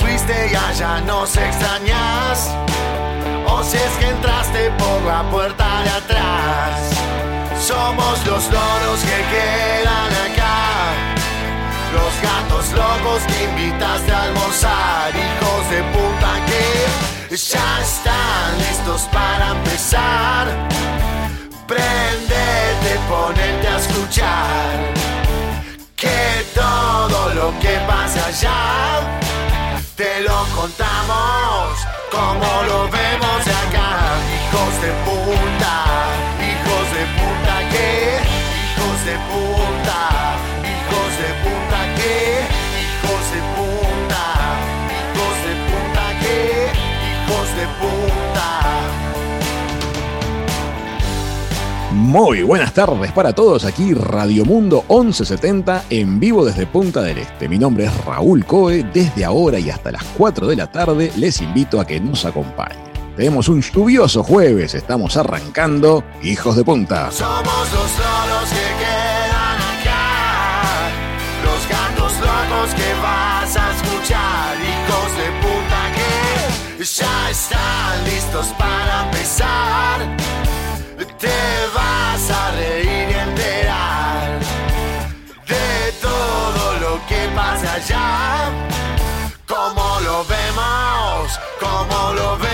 Fuiste y allá nos extrañas. O si es que entraste por la puerta de atrás. Somos los loros que quedan acá. Los gatos locos que invitaste a almorzar. Hijos de puta que ya están listos para empezar. Prendete, ponete a escuchar. Que todo lo que pasa allá te lo contamos como lo vemos de acá. Hijos de puta, hijos de puta que, hijos de puta, hijos de puta que, hijos de puta, hijos de puta que, hijos de puta. Muy buenas tardes para todos, aquí Radio Mundo 1170 en vivo desde Punta del Este. Mi nombre es Raúl Coe, desde ahora y hasta las 4 de la tarde les invito a que nos acompañen. Tenemos un lluvioso jueves, estamos arrancando Hijos de Punta. Somos los loros que quedan acá, los gatos locos que vas a escuchar, hijos de puta que ya están listos para empezar. Te vas a reír y enterar de todo lo que pasa allá, como lo vemos, como lo vemos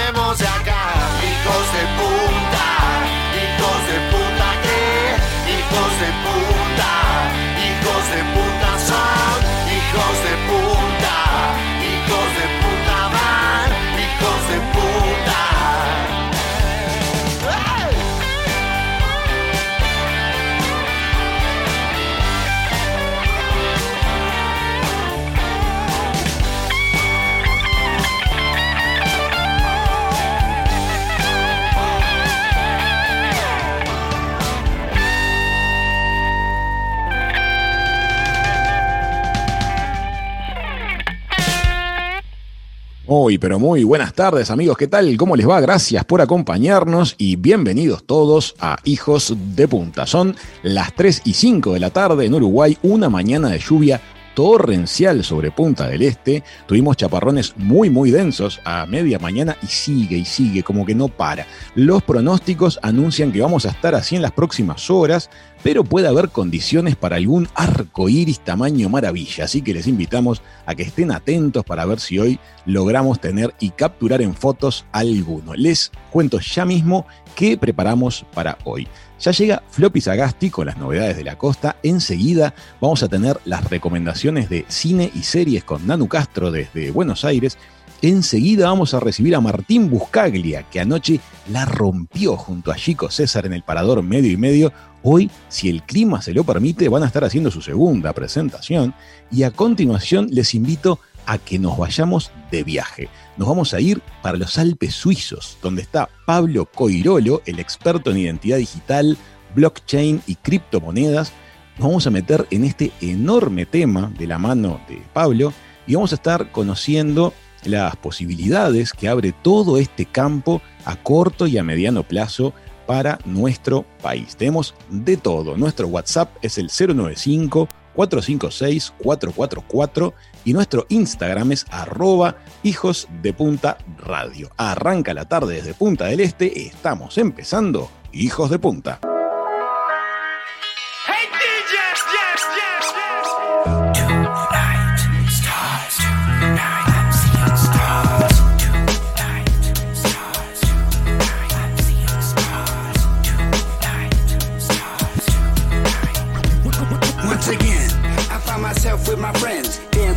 Muy, pero muy buenas tardes amigos, ¿qué tal? ¿Cómo les va? Gracias por acompañarnos y bienvenidos todos a Hijos de Punta. Son las 3 y 5 de la tarde en Uruguay, una mañana de lluvia torrencial sobre Punta del Este. Tuvimos chaparrones muy, muy densos a media mañana y sigue y sigue, como que no para. Los pronósticos anuncian que vamos a estar así en las próximas horas, pero puede haber condiciones para algún arco iris tamaño maravilla. Así que les invitamos a que estén atentos para ver si hoy logramos tener y capturar en fotos alguno. Les cuento ya mismo qué preparamos para hoy. Ya llega Floppy Sagasti con las novedades de la costa. Enseguida vamos a tener las recomendaciones de cine y series con Nanu Castro desde Buenos Aires. Enseguida vamos a recibir a Martín Buscaglia, que anoche la rompió junto a Chico César en el parador medio y medio. Hoy, si el clima se lo permite, van a estar haciendo su segunda presentación. Y a continuación les invito a que nos vayamos de viaje. Nos vamos a ir para los Alpes suizos, donde está Pablo Coirolo, el experto en identidad digital, blockchain y criptomonedas. Nos vamos a meter en este enorme tema de la mano de Pablo y vamos a estar conociendo las posibilidades que abre todo este campo a corto y a mediano plazo para nuestro país. Tenemos de todo. Nuestro WhatsApp es el 095 456 444 y nuestro Instagram es arroba hijos de punta radio. Arranca la tarde desde Punta del Este, estamos empezando Hijos de Punta.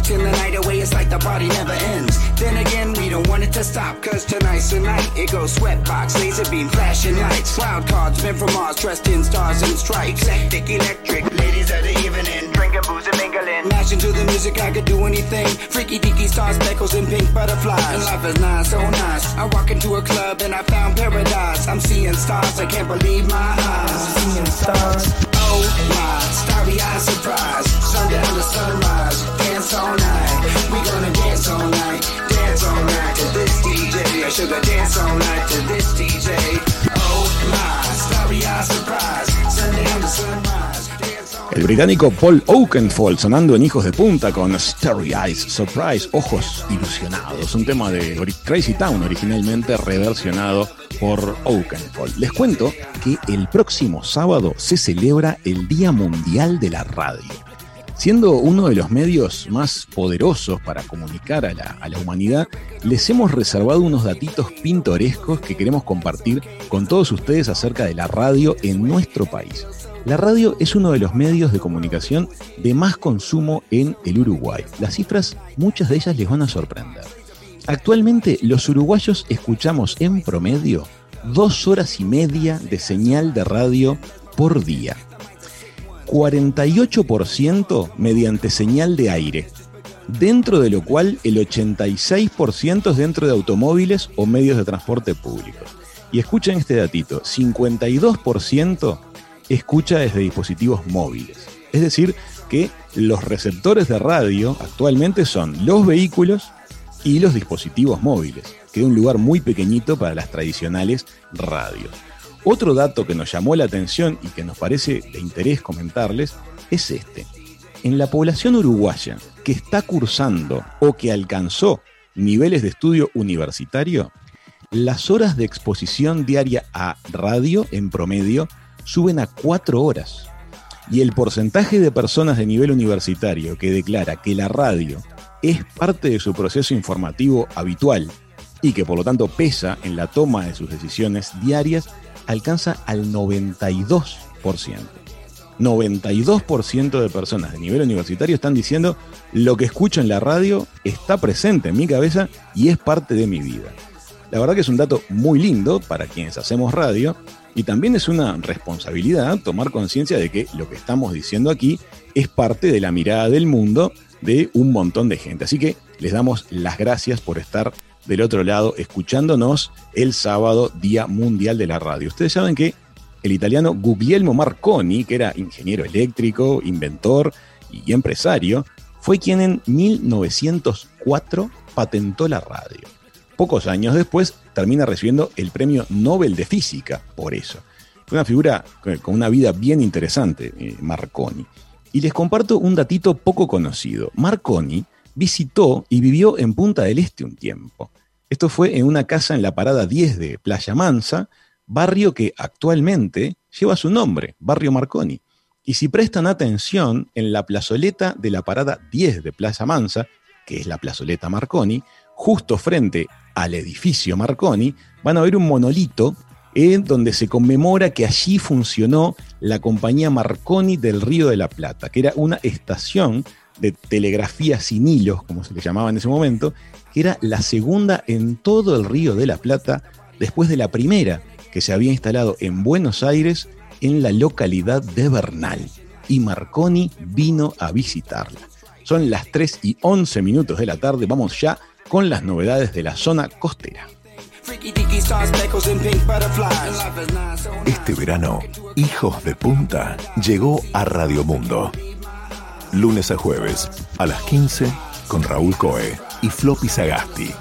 Till the night away, it's like the party never ends. Then again, we don't want it to stop, cause tonight's the night. It goes sweatbox, laser beam, flashing lights. Wild cards, men from Mars, dressed in stars and stripes. Hectic, electric, ladies of the evening. Drinking booze and mingling. Mashing to the music I could do anything. Freaky deaky stars, speckles, and pink butterflies. And life is nice, so nice. I walk into a club and I found paradise. I'm seeing stars, I can't believe my eyes. Seeing stars. Oh my, starry eyed surprise. Sundown to sunrise, We gonna dance all night, dance all night this DJ. I all night this DJ. Oh my, surprise. Sundown to sunrise, El británico Paul Oakenfold sonando en Hijos de Punta con Starry Eyes Surprise, Ojos Ilusionados, un tema de Crazy Town originalmente reversionado por Oakenfold. Les cuento que el próximo sábado se celebra el Día Mundial de la Radio. Siendo uno de los medios más poderosos para comunicar a la, a la humanidad, les hemos reservado unos datitos pintorescos que queremos compartir con todos ustedes acerca de la radio en nuestro país. La radio es uno de los medios de comunicación de más consumo en el Uruguay. Las cifras, muchas de ellas les van a sorprender. Actualmente los uruguayos escuchamos en promedio dos horas y media de señal de radio por día. 48% mediante señal de aire, dentro de lo cual el 86% es dentro de automóviles o medios de transporte públicos. Y escuchen este datito, 52% escucha desde dispositivos móviles. Es decir, que los receptores de radio actualmente son los vehículos y los dispositivos móviles. Queda un lugar muy pequeñito para las tradicionales radios. Otro dato que nos llamó la atención y que nos parece de interés comentarles es este. En la población uruguaya que está cursando o que alcanzó niveles de estudio universitario, las horas de exposición diaria a radio en promedio suben a 4 horas. Y el porcentaje de personas de nivel universitario que declara que la radio es parte de su proceso informativo habitual y que por lo tanto pesa en la toma de sus decisiones diarias alcanza al 92%. 92% de personas de nivel universitario están diciendo lo que escucho en la radio está presente en mi cabeza y es parte de mi vida. La verdad que es un dato muy lindo para quienes hacemos radio y también es una responsabilidad tomar conciencia de que lo que estamos diciendo aquí es parte de la mirada del mundo de un montón de gente. Así que les damos las gracias por estar del otro lado escuchándonos el sábado, Día Mundial de la Radio. Ustedes saben que el italiano Guglielmo Marconi, que era ingeniero eléctrico, inventor y empresario, fue quien en 1904 patentó la radio. Pocos años después termina recibiendo el premio Nobel de Física por eso. Fue una figura con una vida bien interesante, eh, Marconi. Y les comparto un datito poco conocido. Marconi visitó y vivió en Punta del Este un tiempo. Esto fue en una casa en la parada 10 de Playa Mansa, barrio que actualmente lleva su nombre, Barrio Marconi. Y si prestan atención, en la plazoleta de la parada 10 de Playa Mansa, que es la plazoleta Marconi, justo frente al edificio Marconi, van a ver un monolito en donde se conmemora que allí funcionó la compañía Marconi del Río de la Plata, que era una estación de telegrafía sin hilos, como se le llamaba en ese momento, era la segunda en todo el Río de la Plata, después de la primera, que se había instalado en Buenos Aires, en la localidad de Bernal. Y Marconi vino a visitarla. Son las 3 y 11 minutos de la tarde, vamos ya con las novedades de la zona costera. Este verano, Hijos de Punta llegó a Radio Mundo. Lunes a jueves, a las 15, con Raúl Coe y Floppy Sagasti.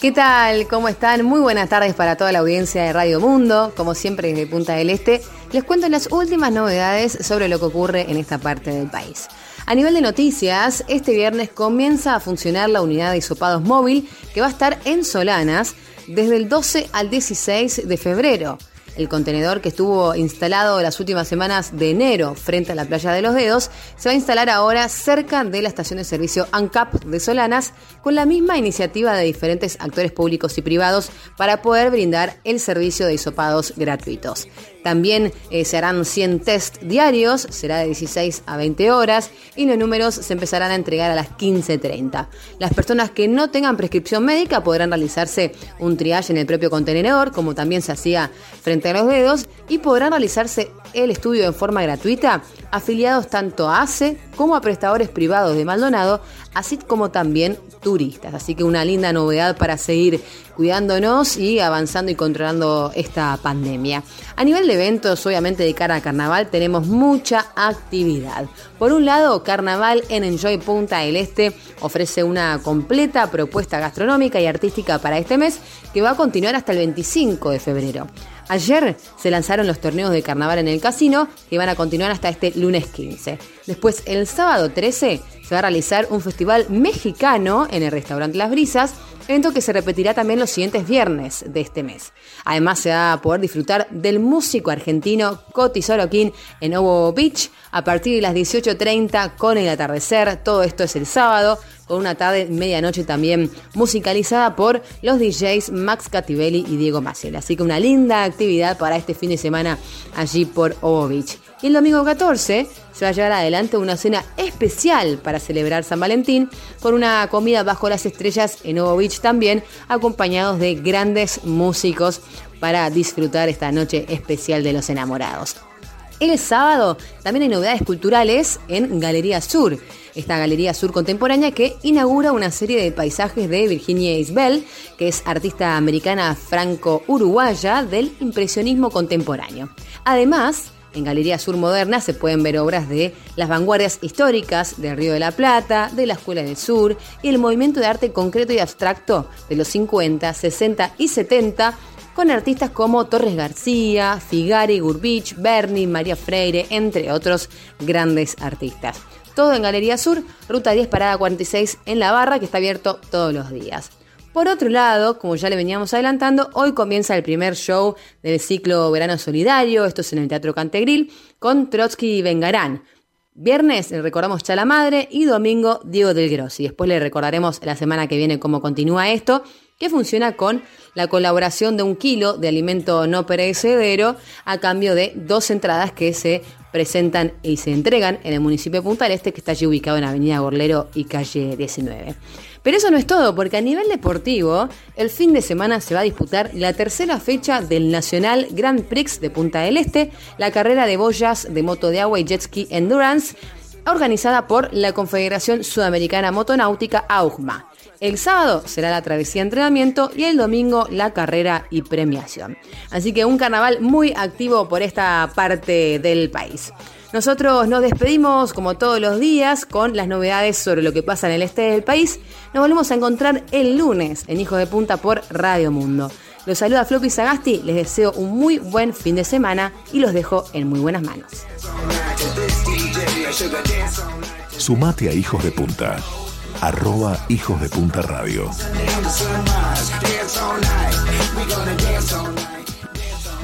¿Qué tal? ¿Cómo están? Muy buenas tardes para toda la audiencia de Radio Mundo. Como siempre desde Punta del Este, les cuento las últimas novedades sobre lo que ocurre en esta parte del país. A nivel de noticias, este viernes comienza a funcionar la unidad de hisopados móvil que va a estar en Solanas desde el 12 al 16 de febrero. El contenedor que estuvo instalado las últimas semanas de enero frente a la playa de los dedos se va a instalar ahora cerca de la estación de servicio ANCAP de Solanas con la misma iniciativa de diferentes actores públicos y privados para poder brindar el servicio de hisopados gratuitos. También eh, se harán 100 test diarios, será de 16 a 20 horas y los números se empezarán a entregar a las 15.30. Las personas que no tengan prescripción médica podrán realizarse un triage en el propio contenedor, como también se hacía frente a los dedos, y podrán realizarse el estudio en forma gratuita afiliados tanto a ACE como a prestadores privados de Maldonado, así como también turistas. Así que una linda novedad para seguir cuidándonos y avanzando y controlando esta pandemia. A nivel de eventos, obviamente de cara a carnaval, tenemos mucha actividad. Por un lado, Carnaval en Enjoy Punta del Este ofrece una completa propuesta gastronómica y artística para este mes que va a continuar hasta el 25 de febrero. Ayer se lanzaron los torneos de carnaval en el casino que van a continuar hasta este lunes 15. Después, el sábado 13, se va a realizar un festival mexicano en el restaurante Las Brisas, evento que se repetirá también los siguientes viernes de este mes. Además, se va a poder disfrutar del músico argentino Coti Sorokin en Ovo Beach a partir de las 18.30 con el atardecer. Todo esto es el sábado con una tarde medianoche también musicalizada por los DJs Max Cativelli y Diego Maciel. Así que una linda actividad para este fin de semana allí por Ovo Beach. Y el domingo 14 se va a llevar adelante una cena especial para celebrar San Valentín con una comida bajo las estrellas en Ovo Beach también, acompañados de grandes músicos para disfrutar esta noche especial de los enamorados. El sábado también hay novedades culturales en Galería Sur, esta Galería Sur contemporánea que inaugura una serie de paisajes de Virginia Isbell, que es artista americana franco-uruguaya del impresionismo contemporáneo. Además, en Galería Sur Moderna se pueden ver obras de las vanguardias históricas del Río de la Plata, de la Escuela del Sur y el movimiento de arte concreto y abstracto de los 50, 60 y 70 con artistas como Torres García, Figari, Gurbich, Berni, María Freire, entre otros grandes artistas. Todo en Galería Sur, Ruta 10, Parada 46 en La Barra, que está abierto todos los días. Por otro lado, como ya le veníamos adelantando, hoy comienza el primer show del ciclo Verano Solidario, esto es en el Teatro Cantegril, con Trotsky y Vengarán. Viernes le recordamos Chala Madre y domingo Diego del Grossi. Después le recordaremos la semana que viene cómo continúa esto, que funciona con la colaboración de un kilo de alimento no perecedero a cambio de dos entradas que se presentan y se entregan en el municipio de Punta Este, que está allí ubicado en Avenida Gorlero y calle 19. Pero eso no es todo, porque a nivel deportivo, el fin de semana se va a disputar la tercera fecha del Nacional Grand Prix de Punta del Este, la carrera de boyas de moto de agua y jet ski endurance, organizada por la Confederación Sudamericana Motonáutica AUGMA. El sábado será la travesía de entrenamiento y el domingo la carrera y premiación. Así que un carnaval muy activo por esta parte del país. Nosotros nos despedimos como todos los días con las novedades sobre lo que pasa en el este del país. Nos volvemos a encontrar el lunes en Hijos de Punta por Radio Mundo. Los saluda Floppy Sagasti, les deseo un muy buen fin de semana y los dejo en muy buenas manos. Sumate a Hijos de Punta. Arroba Hijos de Punta Radio.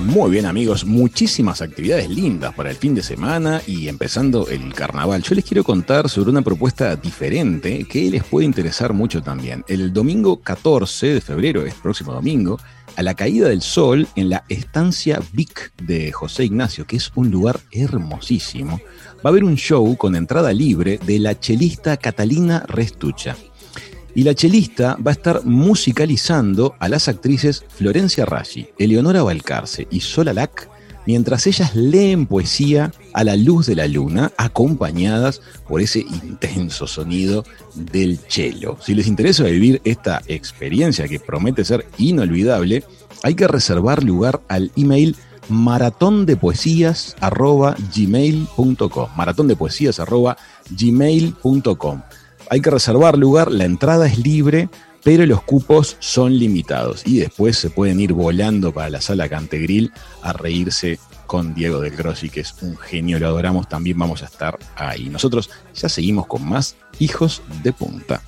Muy bien amigos, muchísimas actividades lindas para el fin de semana y empezando el carnaval. Yo les quiero contar sobre una propuesta diferente que les puede interesar mucho también. El domingo 14 de febrero, es próximo domingo, a la caída del sol en la estancia Vic de José Ignacio, que es un lugar hermosísimo, va a haber un show con entrada libre de la chelista Catalina Restucha. Y la chelista va a estar musicalizando a las actrices Florencia Raggi, Eleonora Balcarce y Sola Lac, mientras ellas leen poesía a la luz de la luna, acompañadas por ese intenso sonido del cello. Si les interesa vivir esta experiencia que promete ser inolvidable, hay que reservar lugar al email maratondepoesías.gmail.com maratondepoesías.gmail.com hay que reservar lugar, la entrada es libre, pero los cupos son limitados y después se pueden ir volando para la sala Cantegril a reírse con Diego del Grossi, que es un genio, lo adoramos, también vamos a estar ahí. Nosotros ya seguimos con más Hijos de Punta.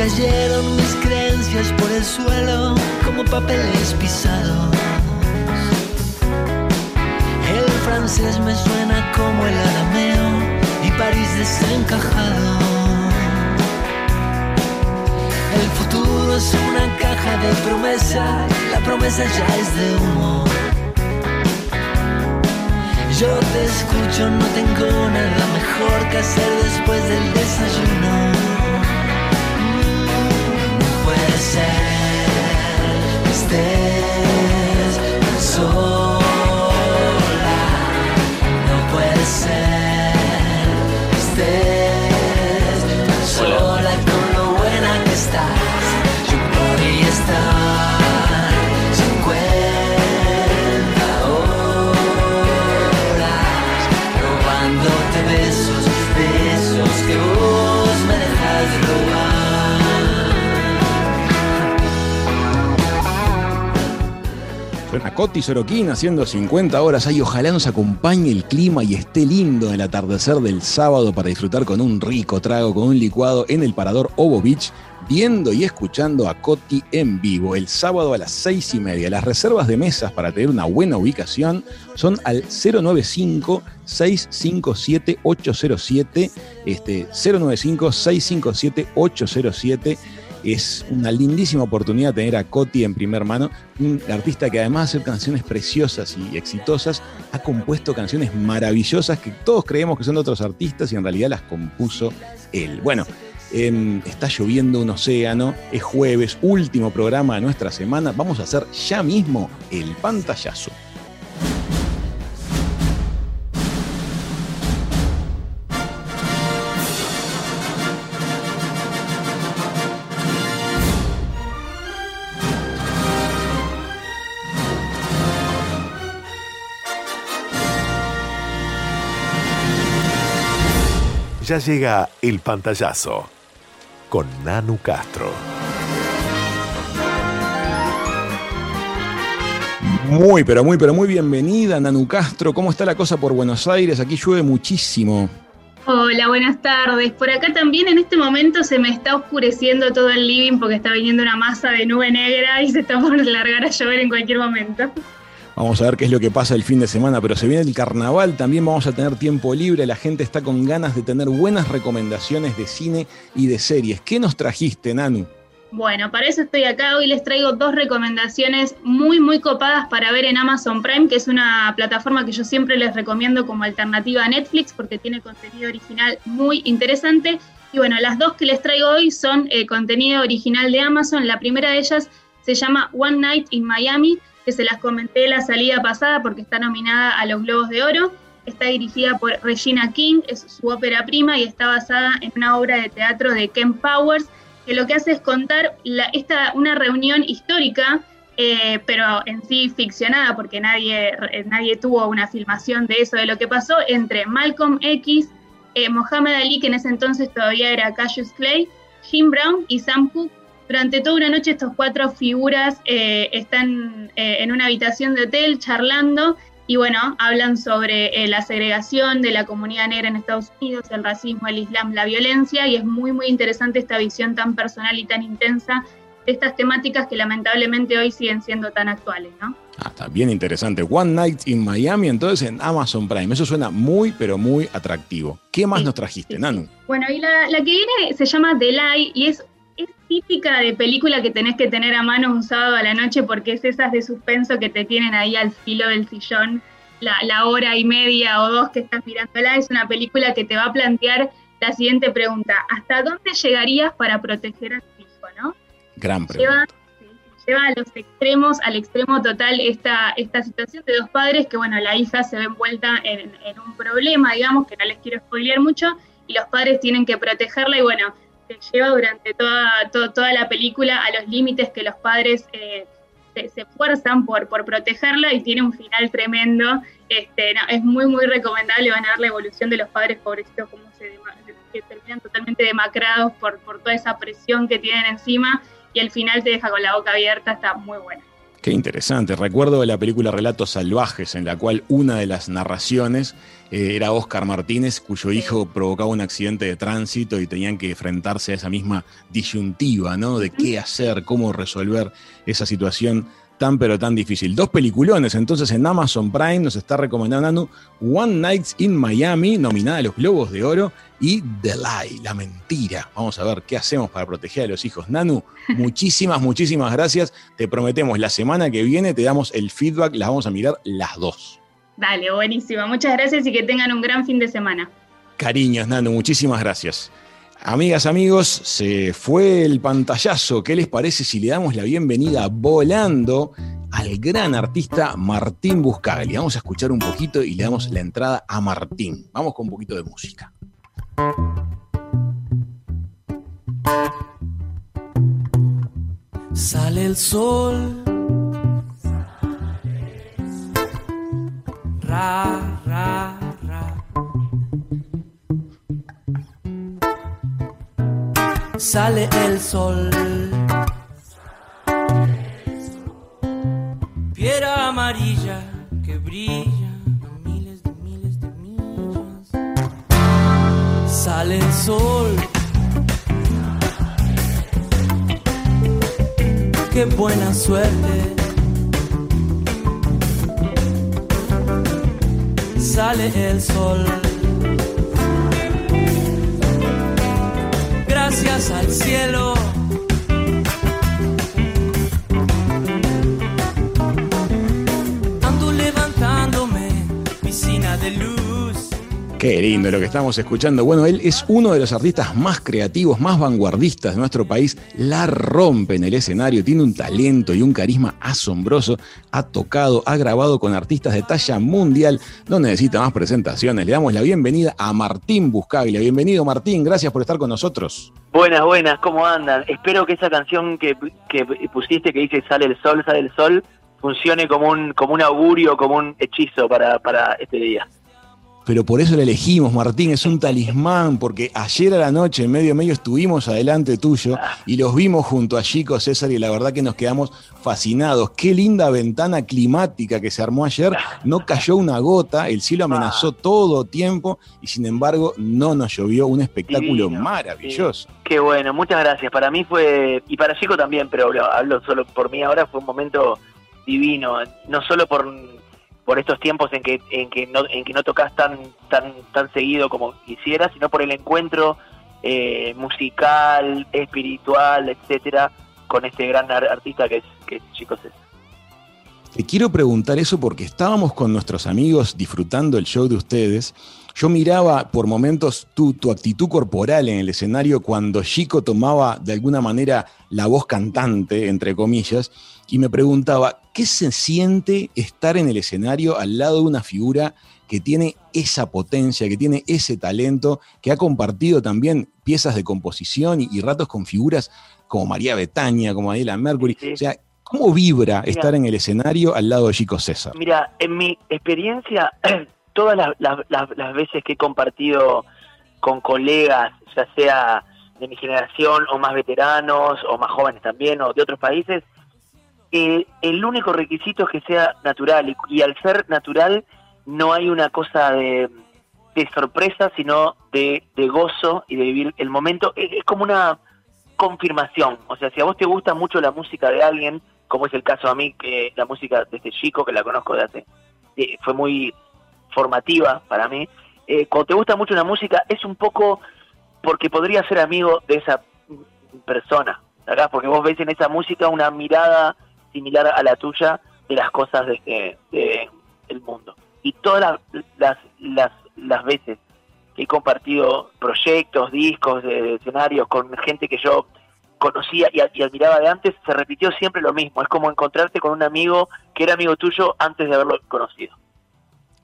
Cayeron mis creencias por el suelo como papeles pisados. El francés me suena como el arameo y París desencajado. El futuro es una caja de promesa y la promesa ya es de humo. Yo te escucho, no tengo nada mejor que hacer después del desayuno. Ser estés tan sola. Coti Sorokin haciendo 50 horas ahí. Ojalá nos acompañe el clima y esté lindo el atardecer del sábado para disfrutar con un rico trago, con un licuado en el parador Ovo Beach, viendo y escuchando a Coti en vivo el sábado a las 6 y media. Las reservas de mesas para tener una buena ubicación son al 095-657-807. Este, 095-657-807. Es una lindísima oportunidad tener a Coti en primer mano, un artista que además de hacer canciones preciosas y exitosas, ha compuesto canciones maravillosas que todos creemos que son de otros artistas y en realidad las compuso él. Bueno, em, está lloviendo un océano, es jueves, último programa de nuestra semana, vamos a hacer ya mismo el pantallazo. Ya llega el pantallazo con Nanu Castro. Muy, pero muy, pero muy bienvenida, Nanu Castro. ¿Cómo está la cosa por Buenos Aires? Aquí llueve muchísimo. Hola, buenas tardes. Por acá también en este momento se me está oscureciendo todo el living porque está viniendo una masa de nube negra y se está por largar a llover en cualquier momento. Vamos a ver qué es lo que pasa el fin de semana, pero se viene el carnaval, también vamos a tener tiempo libre, la gente está con ganas de tener buenas recomendaciones de cine y de series. ¿Qué nos trajiste, Nanu? Bueno, para eso estoy acá. Hoy les traigo dos recomendaciones muy, muy copadas para ver en Amazon Prime, que es una plataforma que yo siempre les recomiendo como alternativa a Netflix porque tiene contenido original muy interesante. Y bueno, las dos que les traigo hoy son eh, contenido original de Amazon. La primera de ellas se llama One Night in Miami, que se las comenté la salida pasada porque está nominada a los Globos de Oro. Está dirigida por Regina King, es su ópera prima y está basada en una obra de teatro de Ken Powers, que lo que hace es contar esta, una reunión histórica, eh, pero en sí ficcionada, porque nadie, nadie tuvo una filmación de eso, de lo que pasó entre Malcolm X, eh, Mohamed Ali, que en ese entonces todavía era Cassius Clay, Jim Brown y Sam Cooke. Durante toda una noche estos cuatro figuras eh, están eh, en una habitación de hotel charlando y bueno, hablan sobre eh, la segregación de la comunidad negra en Estados Unidos, el racismo, el islam, la violencia y es muy muy interesante esta visión tan personal y tan intensa de estas temáticas que lamentablemente hoy siguen siendo tan actuales, ¿no? Ah, está bien interesante. One Night in Miami, entonces en Amazon Prime. Eso suena muy, pero muy atractivo. ¿Qué más Sí, nos trajiste, sí, sí. Nanu? Bueno, y la, la que viene se llama The Lie y es, es típica de película que tenés que tener a mano un sábado a la noche porque es esas de suspenso que te tienen ahí al filo del sillón la, la hora y media o dos que estás mirándola. Es una película que te va a plantear la siguiente pregunta. ¿Hasta dónde llegarías para proteger a tu hijo, no? Gran lleva, pregunta. sí, lleva a los extremos, al extremo total esta, esta situación de dos padres que, bueno, la hija se ve envuelta en, en un problema, digamos, que no les quiero spoilear mucho, y los padres tienen que protegerla y, bueno, se lleva durante toda, to- toda la película a los límites que los padres eh, se, esfuerzan por, por protegerla y tiene un final tremendo. Este, es muy, muy recomendable, van a ver la evolución de los padres pobrecitos, cómo se que terminan totalmente demacrados por, por toda esa presión que tienen encima y el final te deja con la boca abierta, está muy bueno. Qué interesante. Recuerdo la película Relatos Salvajes, en la cual una de las narraciones eh, era Oscar Martínez, cuyo hijo provocaba un accidente de tránsito y tenían que enfrentarse a esa misma disyuntiva, ¿no? De qué hacer, cómo resolver esa situación tan pero tan difícil. Dos peliculones, entonces en Amazon Prime nos está recomendando Nanu One Nights in Miami, nominada a los Globos de Oro, y The Lie, la mentira. Vamos a ver qué hacemos para proteger a los hijos. Nanu, muchísimas, muchísimas gracias. Te prometemos, la semana que viene te damos el feedback, las vamos a mirar las dos. Dale, buenísimo. Muchas gracias y que tengan un gran fin de semana. Cariños, Nanu, muchísimas gracias. Amigas, amigos, se fue el pantallazo. ¿Qué les parece si le damos la bienvenida volando al gran artista Martín Buscagli? Vamos a escuchar un poquito y le damos la entrada a Martín. Vamos con un poquito de música. Sale el sol. Ra, ra. Sale el sol. Piedra amarilla que brilla a miles de miles de millas. Sale el sol. qué buena suerte. Sale el sol. Gracias al cielo. Ando levantándome, piscina de luz. Qué lindo lo que estamos escuchando. Bueno, él es uno de los artistas más creativos, más vanguardistas de nuestro país. La rompe en el escenario, tiene un talento y un carisma asombroso. Ha tocado, ha grabado con artistas de talla mundial. No necesita más presentaciones. Le damos la bienvenida a Martín Buscaglia. Bienvenido, Martín. Gracias por estar con nosotros. Buenas, buenas, ¿cómo andan? Espero que esa canción que, que pusiste que dice Sale el sol, sale el sol, funcione como un, como un augurio, como un hechizo para, para este día. Pero por eso la elegimos, Martín, es un talismán, porque ayer a la noche, en medio medio, estuvimos adelante tuyo y los vimos junto a Chico César y la verdad que nos quedamos fascinados. Qué linda ventana climática que se armó ayer, no cayó una gota, el cielo amenazó todo tiempo y sin embargo no nos llovió, un espectáculo Divino, maravilloso. sí. Qué bueno, muchas gracias. Para mí fue, y para Chico también, pero hablo, hablo solo por mí ahora, fue un momento divino, no solo por por estos tiempos en que en que no en que no tocas tan tan tan seguido como quisieras, sino por el encuentro eh, musical, espiritual, etcétera, con este gran ar- artista que es que es Chico. Te quiero preguntar eso porque estábamos con nuestros amigos disfrutando el show de ustedes. Yo miraba por momentos tu, tu actitud corporal en el escenario cuando Chico tomaba de alguna manera la voz cantante, entre comillas, y me preguntaba, ¿qué se siente estar en el escenario al lado de una figura que tiene esa potencia, que tiene ese talento, que ha compartido también piezas de composición y, y ratos con figuras como María Betania, como Adela Mercury? O sea, ¿cómo vibra estar en el escenario al lado de Chico César? Mira, en mi experiencia, todas las, las- las- las veces que he compartido con colegas, ya sea de mi generación o más veteranos o más jóvenes también o de otros países, eh, el único requisito es que sea natural y, y al ser natural no hay una cosa de, de sorpresa, sino de, de gozo y de vivir el momento. Es, es como una confirmación, o sea, si a vos te gusta mucho la música de alguien, como es el caso a mí, que la música de este chico, que la conozco de hace, fue muy formativa para mí, eh, cuando te gusta mucho una música es un poco porque podría ser amigo de esa persona, ¿verdad? porque vos ves en esa música una mirada similar a la tuya de las cosas de, de- de el mundo. Y todas las, las, las, las veces que he compartido proyectos, discos, de escenarios con gente que yo conocía y, admiraba de antes, se repitió siempre lo mismo. Es como encontrarte con un amigo que era amigo tuyo antes de haberlo conocido.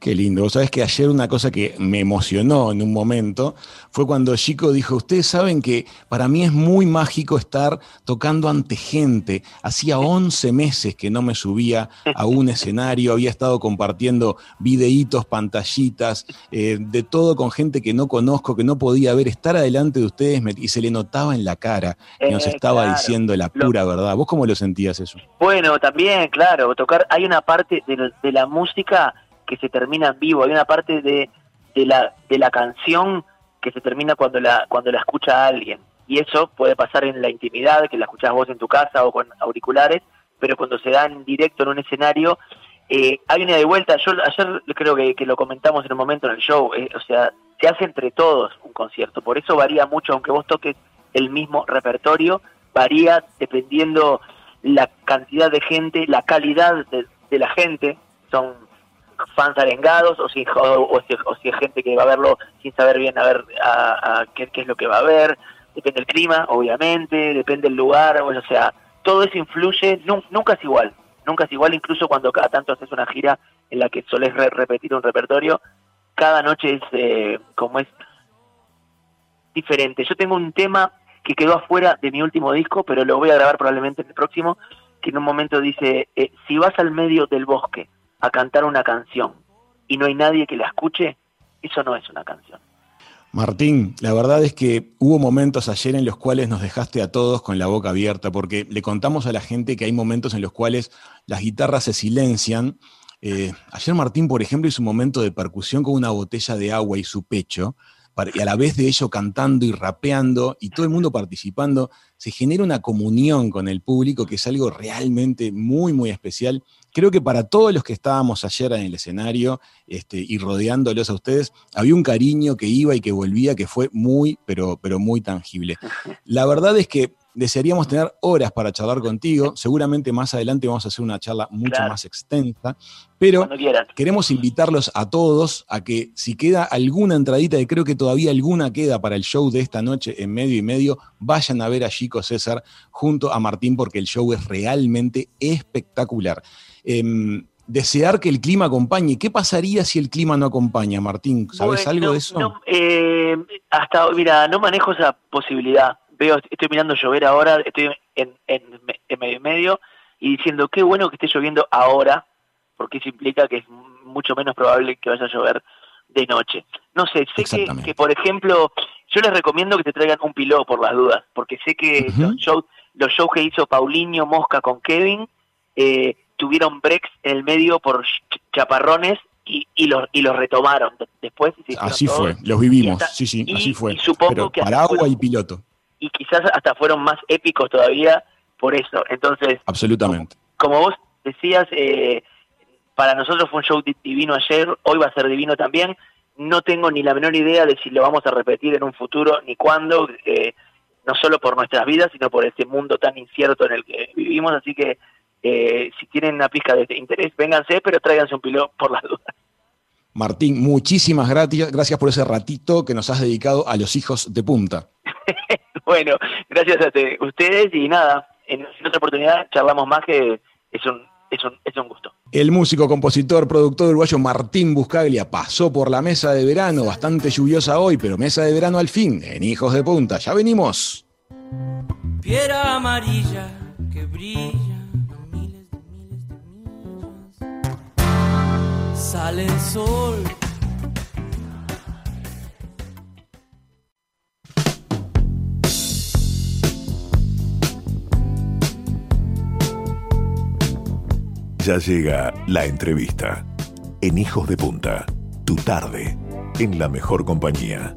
Qué lindo. Vos sabés que ayer una cosa que me emocionó en un momento fue cuando Chico dijo, ustedes saben que para mí es muy mágico estar tocando ante gente. Hacía 11 meses que no me subía a un escenario, había estado compartiendo videitos, pantallitas, eh, de todo con gente que no conozco, que no podía ver, estar adelante de ustedes me- y se le notaba en la cara que nos Eh, estaba claro. diciendo la Lo- pura verdad. ¿Vos cómo lo sentías eso? Bueno, también, claro, tocar, hay una parte de, de la música que se termina en vivo, hay una parte de, de la, de la canción que se termina cuando la, cuando la escucha alguien. Y eso puede pasar en la intimidad, que la escuchás vos en tu casa o con auriculares, pero cuando se da en directo en un escenario, eh, hay una de vuelta, yo ayer creo que, lo comentamos en un momento en el show, eh, o sea, se hace entre todos un concierto, por eso varía mucho, aunque vos toques el mismo repertorio, varía dependiendo la cantidad de gente, la calidad de, de la gente, son fans arengados o si, o, o si, o si es gente que va a verlo sin saber bien a ver a, qué, es lo que va a ver, depende del clima, obviamente, depende del lugar, o sea, todo eso influye, nun- nunca es igual, nunca es igual, incluso cuando cada tanto haces una gira en la que solés re- repetir un repertorio, cada noche es eh, como es diferente. Yo tengo un tema que quedó afuera de mi último disco, pero lo voy a grabar probablemente en el próximo, que en un momento dice, eh, si vas al medio del bosque a cantar una canción y no hay nadie que la escuche, eso no es una canción. Martín, la verdad es que hubo momentos ayer en los cuales nos dejaste a todos con la boca abierta, porque le contamos a la gente que hay momentos en los cuales las guitarras se silencian. Eh, ayer Martín, por ejemplo, hizo un momento de percusión con una botella de agua y su pecho, y a la vez de ello cantando y rapeando y todo el mundo participando, se genera una comunión con el público que es algo realmente muy, muy especial. Creo que para todos los que estábamos ayer en el escenario este, y rodeándolos a ustedes, había un cariño que iba y que volvía que fue muy, pero, pero muy tangible. La verdad es que desearíamos tener horas para charlar contigo. Seguramente más adelante vamos a hacer una charla mucho Claro. más extensa, pero queremos invitarlos a todos a que si queda alguna entradita, y creo que todavía alguna queda para el show de esta noche en medio y medio, vayan a ver a Chico César junto a Martín porque el show es realmente espectacular. Em, desear que el clima acompañe. ¿Qué pasaría si el clima no acompaña, Martín? ¿Sabes Bueno, algo de eso? no, eh, hasta, mira, no manejo esa posibilidad. Veo, estoy mirando llover ahora, estoy en, en, en medio y medio y diciendo qué bueno que esté lloviendo ahora, porque eso implica que es mucho menos probable que vaya a llover de noche. No sé, sé que, por ejemplo, yo les recomiendo que te traigan un piló por las dudas, porque sé que los, shows, los shows que hizo Paulinho Mosca con Kevin eh, tuvieron breaks en el medio por ch- chaparrones y, y los y los retomaron de- después. Así todos. fue, los vivimos, Y hasta- sí, sí, así fue. y supongo Pero que hasta paraguas fueron- y piloto, y quizás hasta fueron más épicos todavía por eso. Entonces, absolutamente. como vos decías, eh, para nosotros fue un show di- divino ayer, hoy va a ser divino también. No tengo ni la menor idea de si lo vamos a repetir en un futuro ni cuándo, eh, no solo por nuestras vidas, sino por este mundo tan incierto en el que vivimos. Así que eh, si tienen una pizca de interés, vénganse, pero tráiganse un pilón por las dudas. Martín, muchísimas gracias, gracias por ese ratito que nos has dedicado a los hijos de punta. Bueno, gracias a te- ustedes y nada, en, en otra oportunidad charlamos más que es un, es un, es un gusto. El músico, compositor, productor uruguayo Martín Buscaglia pasó por la mesa de verano, bastante lluviosa hoy, pero mesa de verano al fin, en Hijos de Punta. Ya venimos. Piedra amarilla que brilla a miles de miles de millas. Sale el sol. Ya llega la entrevista. En Hijos de Punta, tu tarde, en la mejor compañía.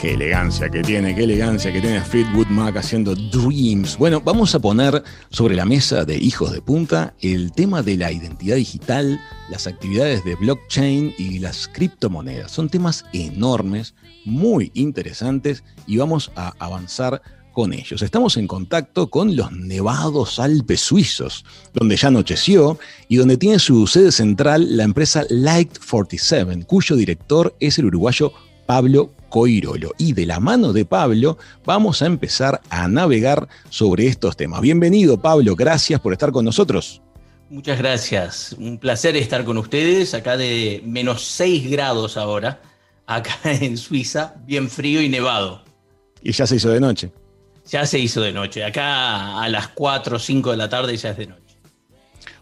Qué elegancia que tiene, qué elegancia que tiene Fleetwood Mac haciendo Dreams. Bueno, vamos a poner sobre la mesa de Hijos de Punta el tema de la identidad digital, las actividades de blockchain y las criptomonedas. Son temas enormes, muy interesantes y vamos a avanzar con ellos. Estamos en contacto con los nevados Alpes suizos, donde ya anocheció y donde tiene su sede central la empresa Light 47, cuyo director es el uruguayo Pablo Coirolo. Y de la mano de Pablo vamos a empezar a navegar sobre estos temas. Bienvenido Pablo, gracias por estar con nosotros. Muchas gracias. Un placer estar con ustedes acá de menos 6 grados ahora, acá en Suiza, bien frío y nevado. Y ya se hizo de noche. Ya se hizo de noche. Acá a las 4 o 5 de la tarde ya es de noche.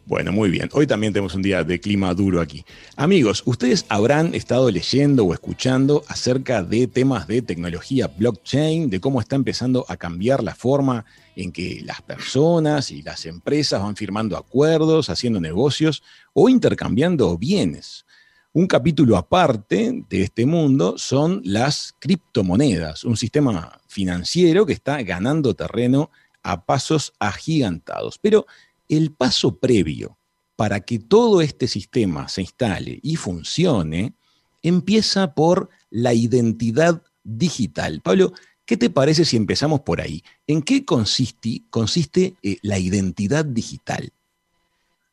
Bueno, muy bien. Hoy también tenemos un día de clima duro aquí. Amigos, ustedes habrán estado leyendo o escuchando acerca de temas de tecnología blockchain, de cómo está empezando a cambiar la forma en que las personas y las empresas van firmando acuerdos, haciendo negocios o intercambiando bienes. Un capítulo aparte de este mundo son las criptomonedas, un sistema financiero que está ganando terreno a pasos agigantados. Pero el paso previo para que todo este sistema se instale y funcione empieza por la identidad digital. Pablo, ¿qué te parece si empezamos por ahí? ¿En qué consiste, eh, la identidad digital?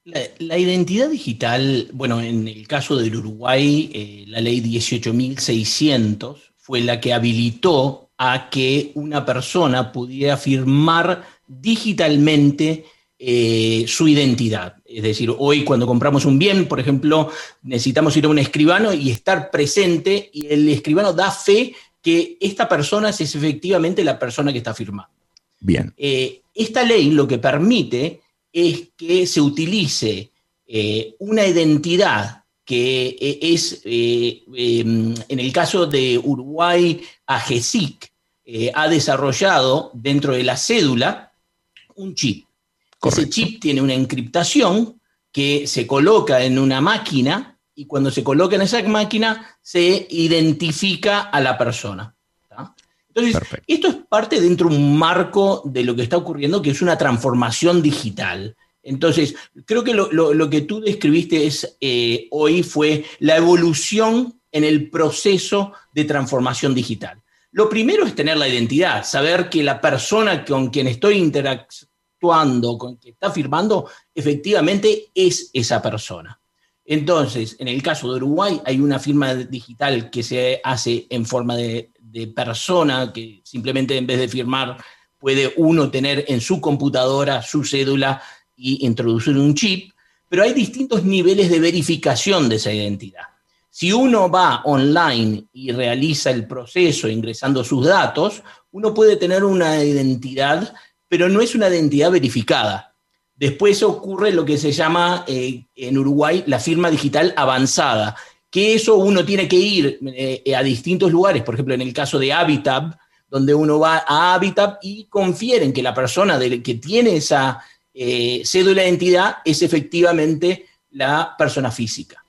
La, la, identidad digital, bueno, en el caso del Uruguay, eh, la ley 18.600 fue la que habilitó a que una persona pudiera firmar digitalmente eh, su identidad. Es decir, hoy cuando compramos un bien, por ejemplo, necesitamos ir a un escribano y estar presente y el escribano da fe que esta persona es efectivamente la persona que está firmando. Bien. Eh, esta ley lo que permite es que se utilice eh, una identidad que es, eh, en el caso de Uruguay, AGESIC ha desarrollado dentro de la cédula un chip. Correcto. Ese chip tiene una encriptación que se coloca en una máquina y cuando se coloca en esa máquina se identifica a la persona. ¿tá? Entonces, Perfecto. esto es parte dentro de un marco de lo que está ocurriendo, que es una transformación digital. Entonces, creo que lo, lo- lo que tú describiste es, eh, hoy fue la evolución en el proceso de transformación digital. Lo primero es tener la identidad, saber que la persona con quien estoy interactuando, con quien está firmando, efectivamente es esa persona. Entonces, en el caso de Uruguay, hay una firma digital que se hace en forma de, de persona, que simplemente en vez de firmar puede uno tener en su computadora su cédula y introducir un chip, pero hay distintos niveles de verificación de esa identidad. Si uno va online y realiza el proceso ingresando sus datos, uno puede tener una identidad, pero no es una identidad verificada. Después ocurre lo que se llama eh, en Uruguay la firma digital avanzada, que eso uno tiene que ir eh, a distintos lugares, por ejemplo, en el caso de Habitat, donde uno va a Habitat y confieren que la persona que tiene esa eh, cédula de identidad es efectivamente la persona física.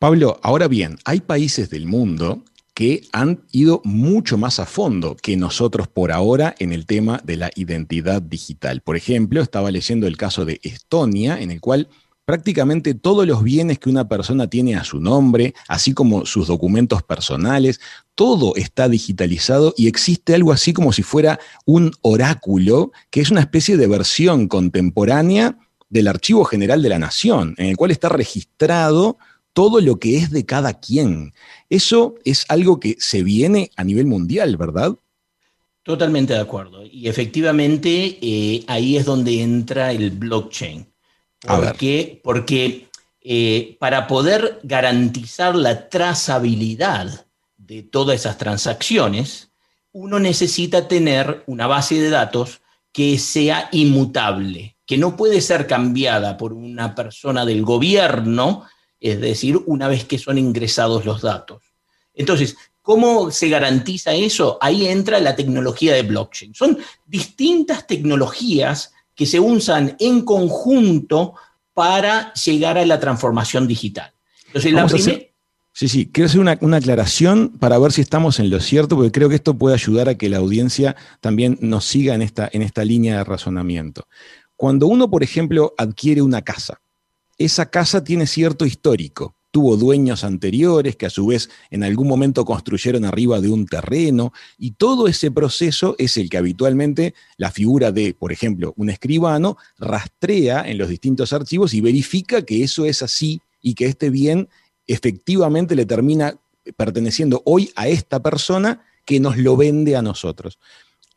Pablo, ahora bien, hay países del mundo que han ido mucho más a fondo que nosotros por ahora en el tema de la identidad digital. Por ejemplo, estaba leyendo el caso de Estonia, en el cual prácticamente todos los bienes que una persona tiene a su nombre, así como sus documentos personales, todo está digitalizado y existe algo así como si fuera un oráculo, que es una especie de versión contemporánea del Archivo General de la Nación, en el cual está registrado todo lo que es de cada quien. Eso es algo que se viene a nivel mundial, ¿verdad? Totalmente de acuerdo. Y efectivamente eh, ahí es donde entra el blockchain. A ver. ¿Por qué? Porque eh, para poder garantizar la trazabilidad de todas esas transacciones, uno necesita tener una base de datos que sea inmutable, que no puede ser cambiada por una persona del gobierno, es decir, una vez que son ingresados los datos. Entonces, ¿cómo se garantiza eso? Ahí entra la tecnología de blockchain. Son distintas tecnologías que se usan en conjunto para llegar a la transformación digital. Entonces, la Vamos a primer- hacer- Sí, sí, quiero hacer una, una aclaración para ver si estamos en lo cierto, porque creo que esto puede ayudar a que la audiencia también nos siga en esta, en esta línea de razonamiento. Cuando uno, por ejemplo, adquiere una casa, esa casa tiene cierto histórico. Tuvo dueños anteriores que a su vez en algún momento construyeron arriba de un terreno y todo ese proceso es el que habitualmente la figura de, por ejemplo, un escribano rastrea en los distintos archivos y verifica que eso es así y que este bien efectivamente le termina perteneciendo hoy a esta persona que nos lo vende a nosotros.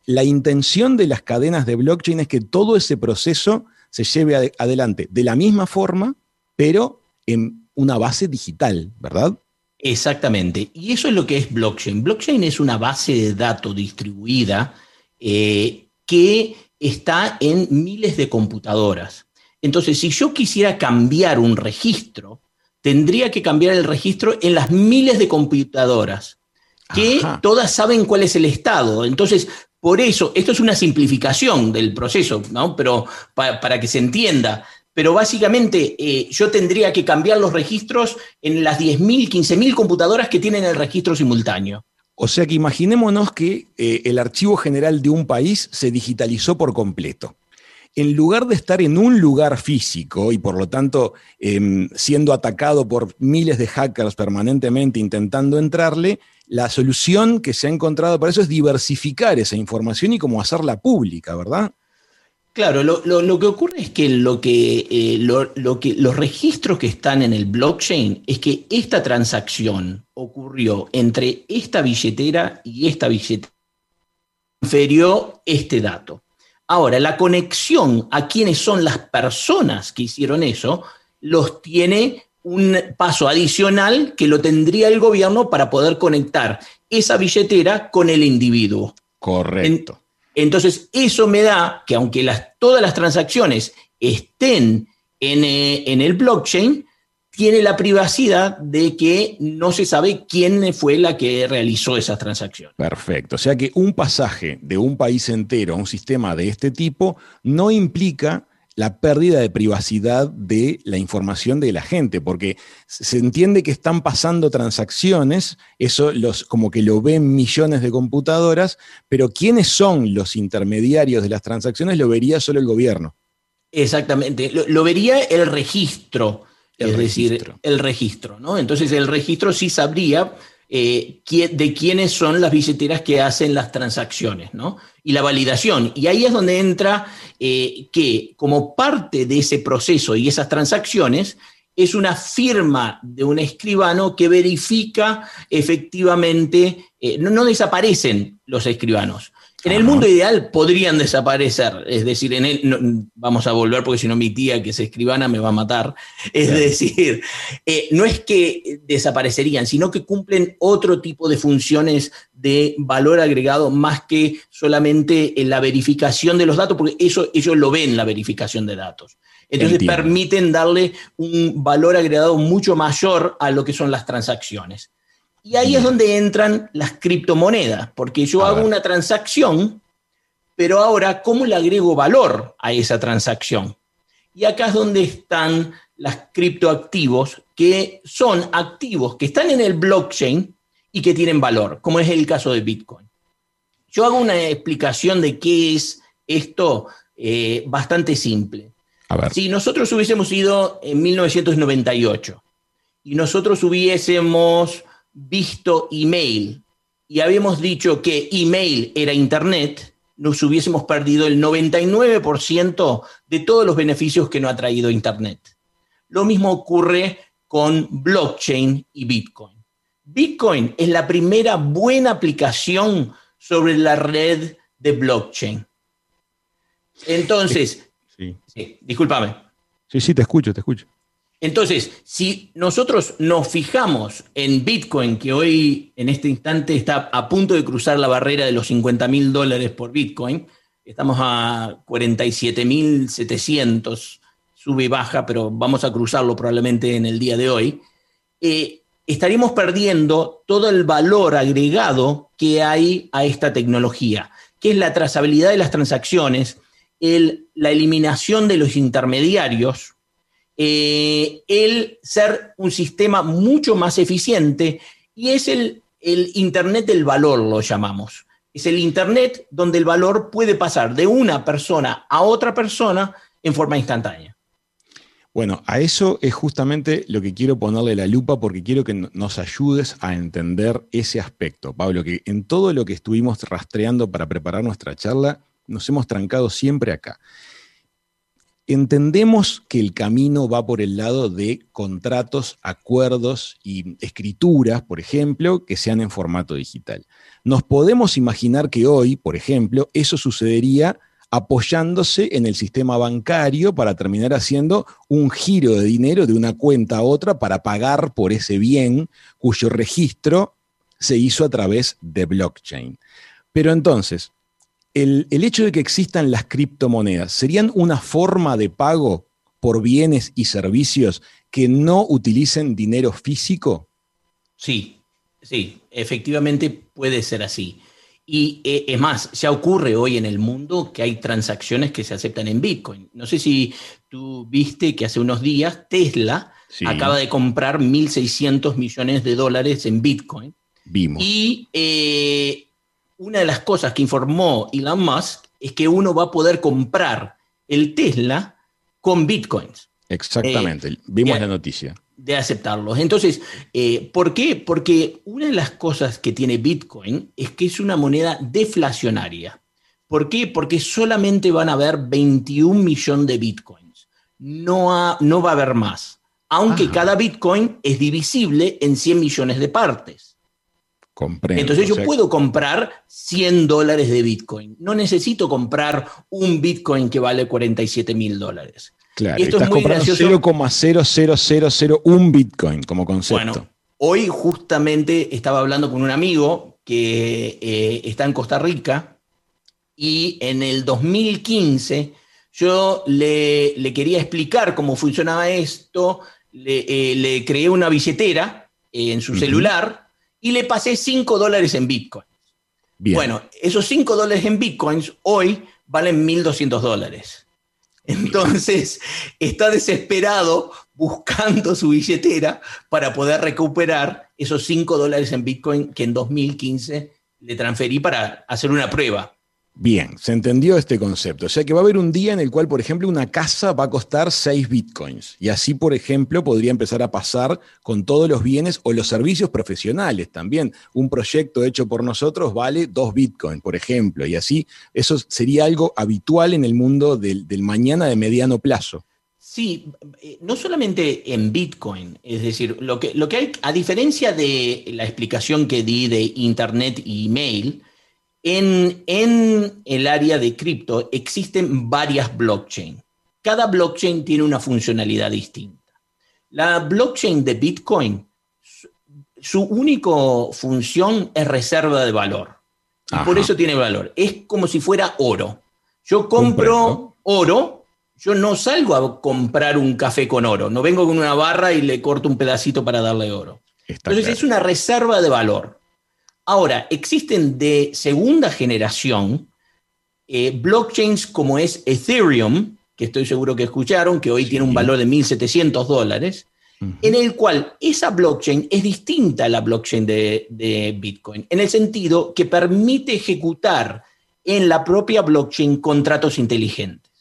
La intención de las cadenas de blockchain es que todo ese proceso se lleve ade- adelante de la misma forma, pero en una base digital, ¿verdad? Exactamente. Y eso es lo que es blockchain. Blockchain es una base de datos distribuida eh, que está en miles de computadoras. Entonces, si yo quisiera cambiar un registro, tendría que cambiar el registro en las miles de computadoras, que Ajá. todas saben cuál es el estado. Entonces, por eso, esto es una simplificación del proceso, ¿no? Pero pa- para que se entienda. Pero básicamente eh, yo tendría que cambiar los registros en las 10.000, 15.000 computadoras que tienen el registro simultáneo. O sea que imaginémonos que eh, el archivo general de un país se digitalizó por completo. En lugar de estar en un lugar físico y por lo tanto em, siendo atacado por miles de hackers permanentemente intentando entrarle, la solución que se ha encontrado para eso es diversificar esa información y cómo hacerla pública, ¿verdad? Claro, lo, que ocurre es que, eh, lo que los registros que están en el blockchain es que esta transacción ocurrió entre esta billetera y esta billetera. Inferió este dato. Ahora, la conexión a quiénes son las personas que hicieron eso, los tiene un paso adicional que lo tendría el gobierno para poder conectar esa billetera con el individuo. Correcto. Entonces, eso me da que aunque las, todas las transacciones estén en, eh, en el blockchain, tiene la privacidad de que no se sabe quién fue la que realizó esa transacción. Perfecto. O sea que un pasaje de un país entero a un sistema de este tipo no implica la pérdida de privacidad de la información de la gente, porque se entiende que están pasando transacciones, eso los, como que lo ven millones de computadoras, pero quiénes son los intermediarios de las transacciones lo vería solo el gobierno. Exactamente. Lo, lo vería el registro, El es registro. decir, el registro, ¿no? Entonces el registro sí sabría eh, de quiénes son las billeteras que hacen las transacciones, ¿no? Y la validación. Y ahí es donde entra eh, que como parte de ese proceso y esas transacciones es una firma de un escribano que verifica efectivamente, eh, no, no desaparecen los escribanos. En el mundo ideal podrían desaparecer, es decir, en el, no- vamos a volver porque si no mi tía que es escribana me va a matar. Es Claro. decir, eh, no es que desaparecerían, sino que cumplen otro tipo de funciones de valor agregado más que solamente en la verificación de los datos, porque eso ellos lo ven la verificación de datos. Entonces Entiendo. permiten darle un valor agregado mucho mayor a lo que son las transacciones. Y ahí es donde entran las criptomonedas, porque yo A hago ver. una transacción, pero ahora, ¿cómo le agrego valor a esa transacción? Y acá es donde están las criptoactivos, que son activos que están en el blockchain y que tienen valor, como es el caso de Bitcoin. Yo hago una explicación de qué es esto eh, bastante simple. A ver. Si nosotros hubiésemos ido en 1998 y nosotros hubiésemos visto email y habíamos dicho que email era internet, nos hubiésemos perdido el 99% de todos los beneficios que nos ha traído internet. Lo mismo ocurre con blockchain y Bitcoin. Bitcoin es la primera buena aplicación sobre la red de blockchain. Entonces, Sí. sí, discúlpame. sí, sí, te escucho, te escucho. Entonces, si nosotros nos fijamos en Bitcoin, que hoy en este instante está a punto de cruzar la barrera de los 50 mil dólares por Bitcoin, estamos a 47 mil 700, sube y baja, pero vamos a cruzarlo probablemente en el día de hoy, eh, estaríamos perdiendo todo el valor agregado que hay a esta tecnología, que es la trazabilidad de las transacciones, la eliminación de los intermediarios, eh, el ser un sistema mucho más eficiente y es el, el Internet del valor, lo llamamos. Es el Internet donde el valor puede pasar de una persona a otra persona en forma instantánea. Bueno, a eso es justamente lo que quiero ponerle la lupa porque quiero que no- nos ayudes a entender ese aspecto, Pablo, que en todo lo que estuvimos rastreando para preparar nuestra charla, nos hemos trancado siempre acá. Entendemos que el camino va por el lado de contratos, acuerdos y escrituras, por ejemplo, que sean en formato digital. Nos podemos imaginar que hoy, por ejemplo, eso sucedería apoyándose en el sistema bancario para terminar haciendo un giro de dinero de una cuenta a otra para pagar por ese bien cuyo registro se hizo a través de blockchain. Pero entonces, el, el hecho de que existan las criptomonedas, ¿serían una forma de pago por bienes y servicios que no utilicen dinero físico? Sí, sí, efectivamente puede ser así. Y eh, es más, ya ocurre hoy en el mundo que hay transacciones que se aceptan en Bitcoin. No sé si tú viste que hace unos días Tesla Sí. acaba de comprar 1.600 millones de dólares en Bitcoin. Vimos. Y eh, una de las cosas que informó Elon Musk es que uno va a poder comprar el Tesla con Bitcoins Exactamente, vimos ya- la noticia. de aceptarlos. Entonces, eh, ¿por qué? Porque una de las cosas que tiene Bitcoin es que es una moneda deflacionaria. ¿Por qué? Porque solamente van a haber 21 millones de Bitcoins. No, ha- no va a haber más. Aunque Ajá. cada Bitcoin es divisible en 100 millones de partes. Comprendo. Entonces O yo sea, puedo comprar 100 dólares de Bitcoin. No necesito comprar un Bitcoin que vale 47 mil dólares. Claro, y esto es estás muy comprando gracioso. 0,00001 Bitcoin como concepto. Bueno, hoy justamente estaba hablando con un amigo que eh, está en Costa Rica y en el 2015 yo le, le quería explicar cómo funcionaba esto, le, eh, le creé una billetera eh, en su celular y le pasé 5 dólares en Bitcoin. Bien. Bueno, esos 5 dólares en Bitcoins hoy valen 1.200 dólares. Entonces, está desesperado buscando su billetera para poder recuperar esos 5 dólares en Bitcoin que en 2015 le transferí para hacer una prueba. Bien, se entendió este concepto. O sea que va a haber un día en el cual, por ejemplo, una casa va a costar 6 bitcoins. Y así, por ejemplo, podría empezar a pasar con todos los bienes o los servicios profesionales también. Un proyecto hecho por nosotros vale 2 bitcoins, por ejemplo. Y así, eso sería algo habitual en el mundo del, mañana de mediano plazo. Sí, eh, no solamente en Bitcoin, es decir, lo que, lo que hay, a diferencia de la explicación que di de Internet y email, en, en el área de cripto existen varias blockchain. Cada blockchain tiene una funcionalidad distinta. La blockchain de Bitcoin, su, su única función es reserva de valor. Y por eso tiene valor. Es como si fuera oro. Yo compro oro, yo no salgo a comprar un café con oro. No vengo con una barra y le corto un pedacito para darle oro. Está Entonces claro. es una reserva de valor. Ahora, existen de segunda generación eh, blockchains como es Ethereum, que estoy seguro que escucharon, que hoy Sí. tiene un valor de 1.700 dólares, en el cual esa blockchain es distinta a la blockchain de, de Bitcoin, en el sentido que permite ejecutar en la propia blockchain contratos inteligentes.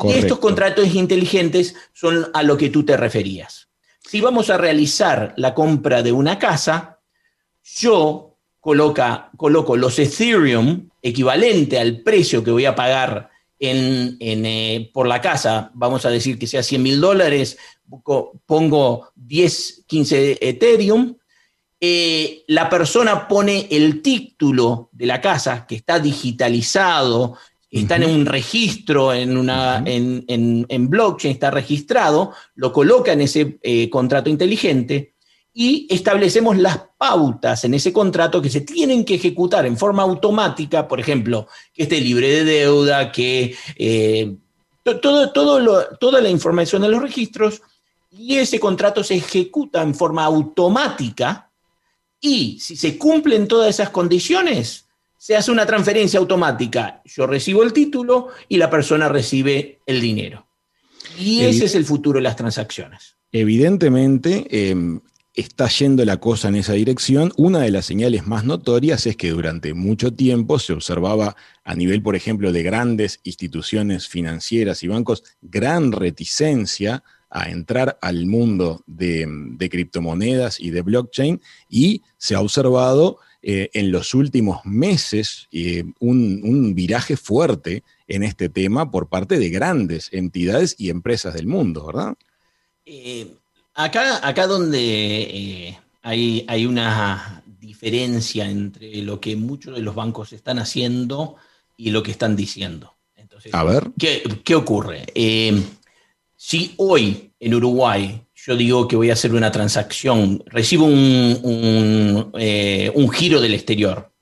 Y estos Correcto. contratos inteligentes son a lo que tú te referías. Si vamos a realizar la compra de una casa, yo coloca, coloco los Ethereum equivalente al precio que voy a pagar en, en, eh, por la casa, vamos a decir que sea 100 mil dólares, pongo 10, 15 Ethereum, eh, la persona pone el título de la casa que está digitalizado, está en un registro, en, una, en- en blockchain, está registrado, lo coloca en ese eh, contrato inteligente y establecemos las pautas en ese contrato que se tienen que ejecutar en forma automática, por ejemplo, que esté libre de deuda, que eh, to- todo, todo lo- toda la información de los registros, y ese contrato se ejecuta en forma automática, y si se cumplen todas esas condiciones, se hace una transferencia automática. Yo recibo el título y la persona recibe el dinero. Y ese es el futuro de las transacciones. Evidentemente, eh, está yendo la cosa en esa dirección. Una de las señales más notorias es que durante mucho tiempo se observaba a nivel, por ejemplo, de grandes instituciones financieras y bancos, gran reticencia a entrar al mundo de, criptomonedas y de blockchain y se ha observado eh, en los últimos meses eh, un, un viraje fuerte en este tema por parte de grandes entidades y empresas del mundo, ¿verdad? Eh, acá, acá donde eh, hay, hay una diferencia entre lo que muchos de los bancos están haciendo y lo que están diciendo. Entonces, A ver. ¿qué, qué ocurre? Eh, si hoy en Uruguay yo digo que voy a hacer una transacción, recibo un, un, eh, un giro del exterior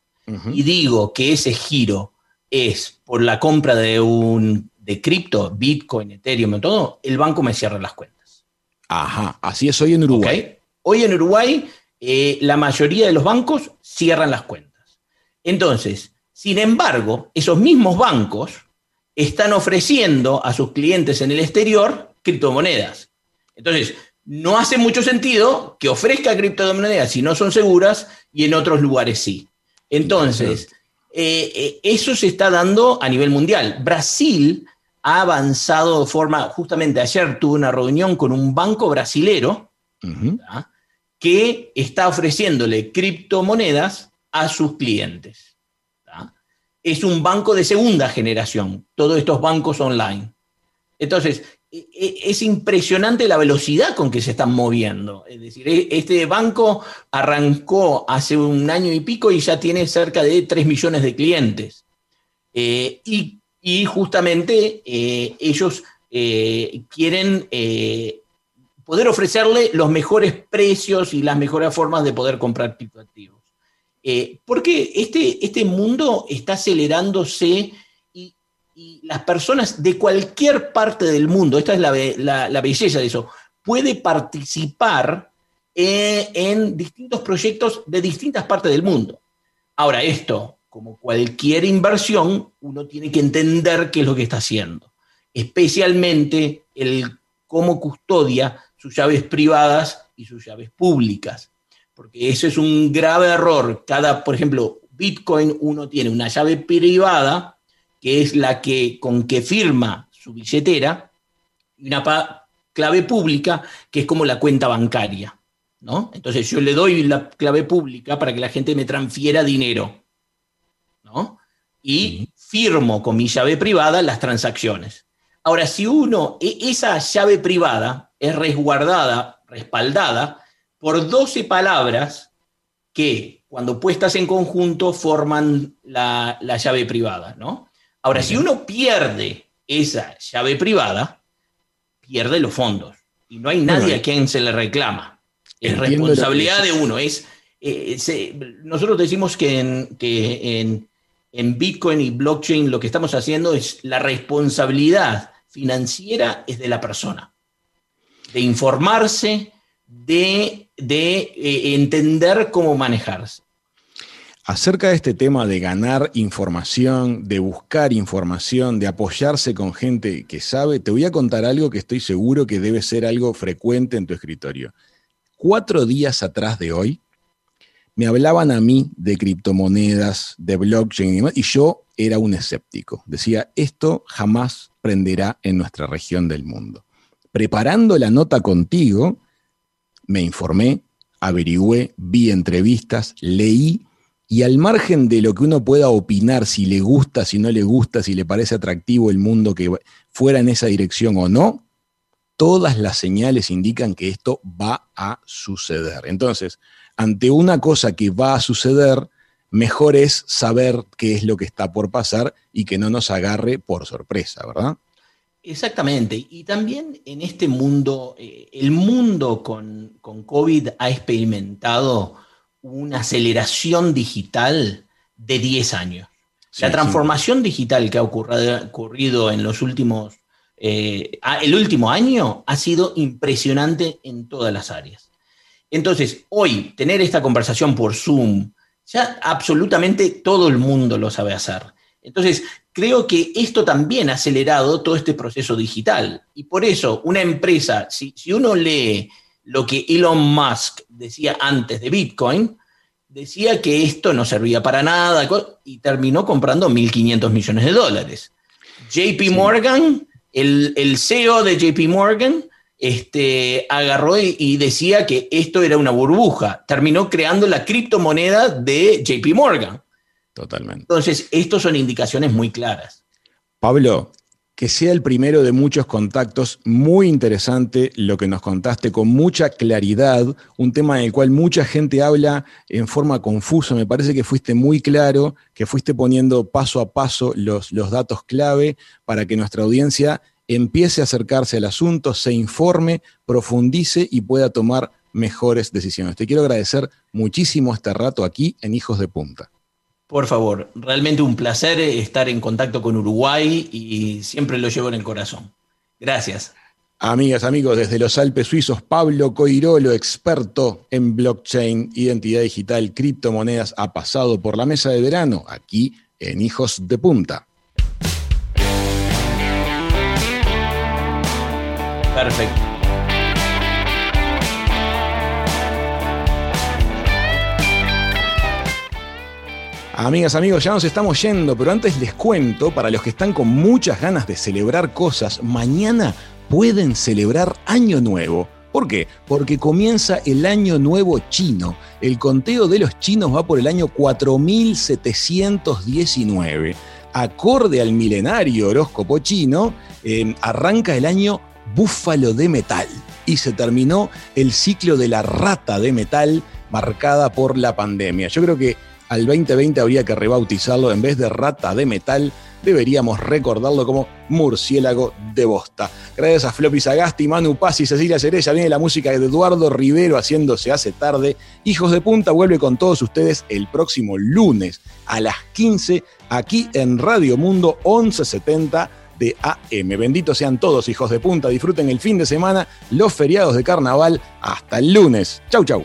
y digo que ese giro es por la compra de un de cripto, Bitcoin, Ethereum, todo, el banco me cierra las cuentas. Ajá, así es hoy en Uruguay. Hoy en Uruguay, eh, la mayoría de los bancos cierran las cuentas. Entonces, sin embargo, esos mismos bancos están ofreciendo a sus clientes en el exterior criptomonedas. Entonces, no hace mucho sentido que ofrezca criptomonedas si no son seguras y en otros lugares sí. Entonces, eh, eh, eso se está dando a nivel mundial. Brasil ha avanzado de forma, justamente ayer tuve una reunión con un banco brasilero que está ofreciéndole criptomonedas a sus clientes. ¿tá? Es un banco de segunda generación, todos estos bancos online. Entonces, e- e- es impresionante la velocidad con que se están moviendo. Es decir, e- este banco arrancó hace un año y pico y ya tiene cerca de 3 millones de clientes. Eh, y, y justamente eh, ellos eh, quieren eh, poder ofrecerle los mejores precios y las mejores formas de poder comprar criptoactivos. Porque este, este mundo está acelerándose y, las personas de cualquier parte del mundo, esta es la, la- la belleza de eso, puede participar en distintos proyectos de distintas partes del mundo. Ahora, esto, como cualquier inversión, uno tiene que entender qué es lo que está haciendo, especialmente el cómo custodia sus llaves privadas y sus llaves públicas, porque eso es un grave error. Cada, por ejemplo, Bitcoin, uno tiene una llave privada, que es la que con que firma su billetera, y una clave pública, que es como la cuenta bancaria. ¿no? Entonces yo le doy la clave pública para que la gente me transfiera dinero. ¿No? Y firmo con mi llave privada las transacciones. Ahora, si uno, e- esa llave privada es resguardada, respaldada por 12 palabras que cuando puestas en conjunto forman la, la llave privada, ¿no? Ahora, si uno pierde esa llave privada, pierde los fondos. Y no hay nadie Bueno, a quien se le reclama. Es responsabilidad de uno. Es, eh, se- nosotros decimos que, en, que en, en Bitcoin y blockchain lo que estamos haciendo es la responsabilidad financiera es de la persona. De informarse, de, de eh, entender cómo manejarse. Acerca de este tema de ganar información, de buscar información, de apoyarse con gente que sabe, te voy a contar algo que estoy seguro que debe ser algo frecuente en tu escritorio. Cuatro días atrás de hoy, me hablaban a mí de criptomonedas, de blockchain y demás, y yo era un escéptico. Decía, esto jamás prenderá en nuestra región del mundo. Preparando la nota contigo, me informé, averigüé, vi entrevistas, leí y al margen de lo que uno pueda opinar, si le gusta, si no le gusta, si le parece atractivo el mundo que fuera en esa dirección o no, todas las señales indican que esto va a suceder. Entonces, ante una cosa que va a suceder, mejor es saber qué es lo que está por pasar y que no nos agarre por sorpresa, ¿verdad? Exactamente. Y también en este mundo, eh, el mundo con, con COVID ha experimentado una aceleración digital de 10 años. Sí, La sí. transformación digital que ha ocurrido, ocurrido en los últimos, eh, el último año ha sido impresionante en todas las áreas. Entonces, hoy tener esta conversación por Zoom, ya absolutamente todo el mundo lo sabe hacer. Entonces, creo que esto también ha acelerado todo este proceso digital. Y por eso, una empresa, si, si uno lee lo que Elon Musk decía antes de Bitcoin, decía que esto no servía para nada y terminó comprando 1.500 millones de dólares. JP Morgan, el, el CEO de JP Morgan, este, agarró y, y decía que esto era una burbuja. Terminó creando la criptomoneda de JP Morgan. Totalmente. Entonces, estos son indicaciones muy claras. Pablo, que sea el primero de muchos contactos, muy interesante lo que nos contaste con mucha claridad, un tema en el cual mucha gente habla en forma confusa, me parece que fuiste muy claro, que fuiste poniendo paso a paso los, los datos clave para que nuestra audiencia empiece a acercarse al asunto, se informe, profundice y pueda tomar mejores decisiones. Te quiero agradecer muchísimo este rato aquí en Hijos de Punta. Por favor, realmente un placer estar en contacto con Uruguay y siempre lo llevo en el corazón. Gracias. Amigas, amigos, desde los Alpes suizos, Pablo Coirolo, experto en blockchain, identidad digital, criptomonedas, ha pasado por la mesa de verano aquí en Hijos de Punta. Perfecto. Amigas, amigos, ya nos estamos yendo, pero antes les cuento, para los que están con muchas ganas de celebrar cosas, mañana pueden celebrar Año Nuevo. ¿Por qué? Porque comienza el Año Nuevo chino. El conteo de los chinos va por el año 4719. Acorde al milenario horóscopo chino, eh, arranca el año búfalo de metal y se terminó el ciclo de la rata de metal marcada por la pandemia. Yo creo que al 2020 habría que rebautizarlo en vez de rata de metal, deberíamos recordarlo como murciélago de bosta. Gracias a Floppy Sagasti, Manu Paz y Cecilia Cerella viene la música de Eduardo Rivero haciéndose hace tarde. Hijos de Punta vuelve con todos ustedes el próximo lunes a las 15 aquí en Radio Mundo 1170 de AM. Benditos sean todos, hijos de punta. Disfruten el fin de semana, los feriados de carnaval. Hasta el lunes. Chau, chau.